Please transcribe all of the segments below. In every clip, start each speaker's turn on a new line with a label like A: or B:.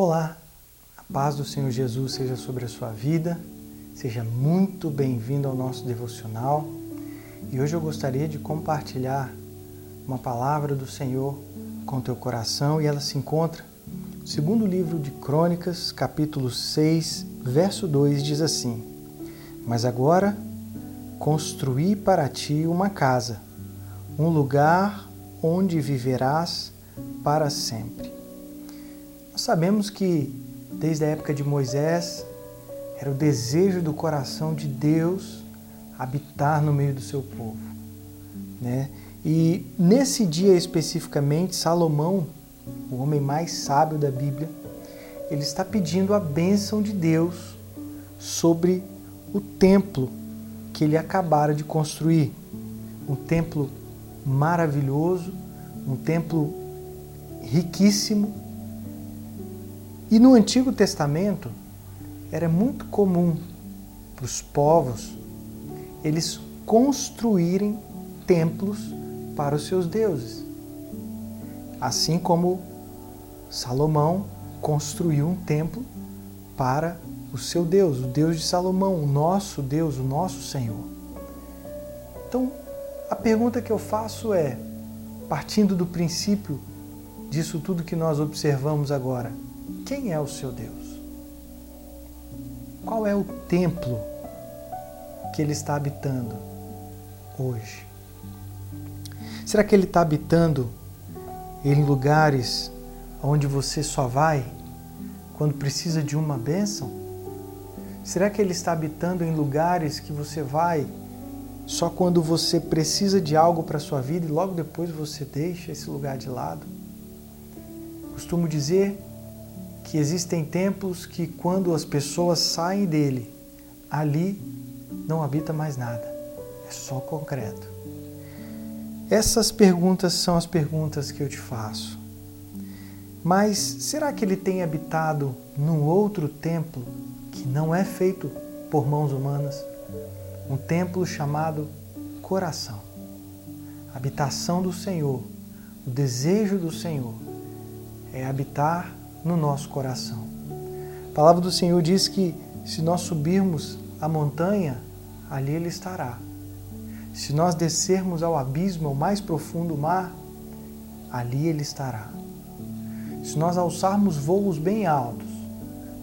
A: Olá, a paz do Senhor Jesus seja sobre a sua vida, seja muito bem-vindo ao nosso devocional e hoje eu gostaria de compartilhar uma palavra do Senhor com teu coração e ela se encontra no segundo livro de Crônicas, capítulo 6, verso 2 diz assim: Mas agora construí para ti uma casa, um lugar onde viverás para sempre. Nós sabemos que desde a época de Moisés era o desejo do coração de Deus habitar no meio do seu povo, né? E nesse dia especificamente, Salomão, o homem mais sábio da Bíblia, ele está pedindo a bênção de Deus sobre o templo que ele acabara de construir. Um templo maravilhoso, um templo riquíssimo. E no Antigo Testamento era muito comum para os povos eles construírem templos para os seus deuses. Assim como Salomão construiu um templo para o seu Deus, o Deus de Salomão, o nosso Deus, o nosso Senhor. Então, a pergunta que eu faço é, partindo do princípio disso tudo que nós observamos agora, quem é o seu Deus? Qual é o templo que ele está habitando hoje? Será que ele está habitando em lugares onde você só vai quando precisa de uma bênção? Será que ele está habitando em lugares que você vai só quando você precisa de algo para a sua vida e logo depois você deixa esse lugar de lado? Costumo dizer que existem templos que, quando as pessoas saem dele, ali não habita mais nada, é só concreto. Essas perguntas são as perguntas que eu te faço. Mas será que ele tem habitado num outro templo que não é feito por mãos humanas? Um templo chamado coração. habitação do Senhor, o desejo do Senhor é habitar no nosso coração. A palavra do Senhor diz que se nós subirmos a montanha, ali Ele estará. Se nós descermos ao abismo, ao mais profundo mar, ali Ele estará. Se nós alçarmos voos bem altos,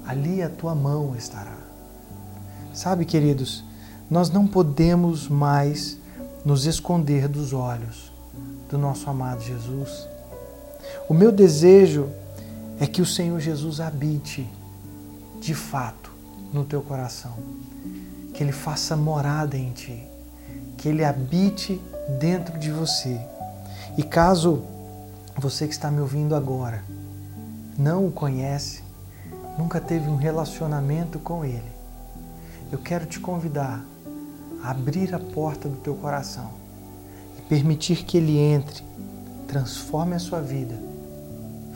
A: ali a tua mão estará. Sabe, queridos, nós não podemos mais nos esconder dos olhos do nosso amado Jesus. O meu desejo é que o Senhor Jesus habite de fato no teu coração, que Ele faça morada em ti, que Ele habite dentro de você. E caso você que está me ouvindo agora não o conhece, nunca teve um relacionamento com Ele, eu quero te convidar a abrir a porta do teu coração e permitir que Ele entre, transforme a sua vida,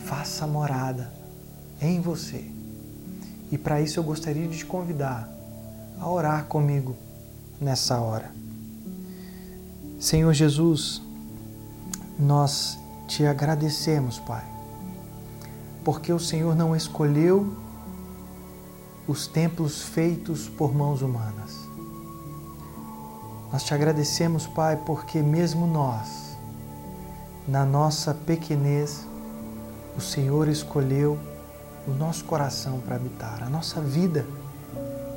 A: faça morada em você. E para isso eu gostaria de te convidar a orar comigo nessa hora. Senhor Jesus, nós te agradecemos, Pai, porque o Senhor não escolheu os templos feitos por mãos humanas. Nós te agradecemos, Pai, porque mesmo nós, na nossa pequenez, o Senhor escolheu o nosso coração para habitar, a nossa vida.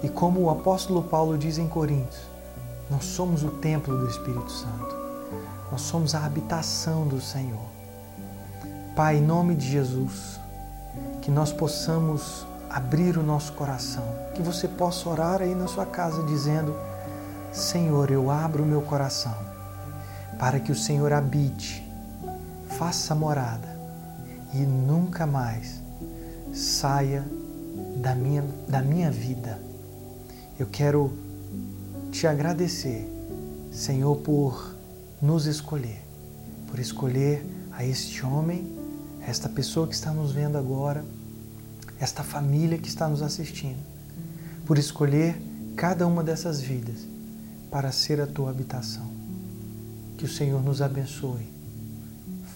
A: E como o apóstolo Paulo diz em Coríntios, nós somos o templo do Espírito Santo. Nós somos a habitação do Senhor. Pai, em nome de Jesus, que nós possamos abrir o nosso coração, que você possa orar aí na sua casa dizendo: Senhor, eu abro o meu coração para que o Senhor habite, faça morada e nunca mais saia da minha, da minha vida. Eu quero te agradecer, Senhor, por nos escolher, por escolher a este homem, esta pessoa que está nos vendo agora esta família que está nos assistindo, por escolher cada uma dessas vidas para ser a tua habitação. Que o Senhor nos abençoe.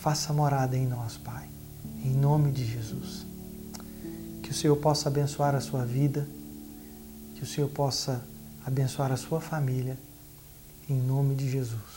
A: Faça morada em nós, Pai, em nome de Jesus. o Senhor possa abençoar a sua vida, que o Senhor possa abençoar a sua família, em nome de Jesus.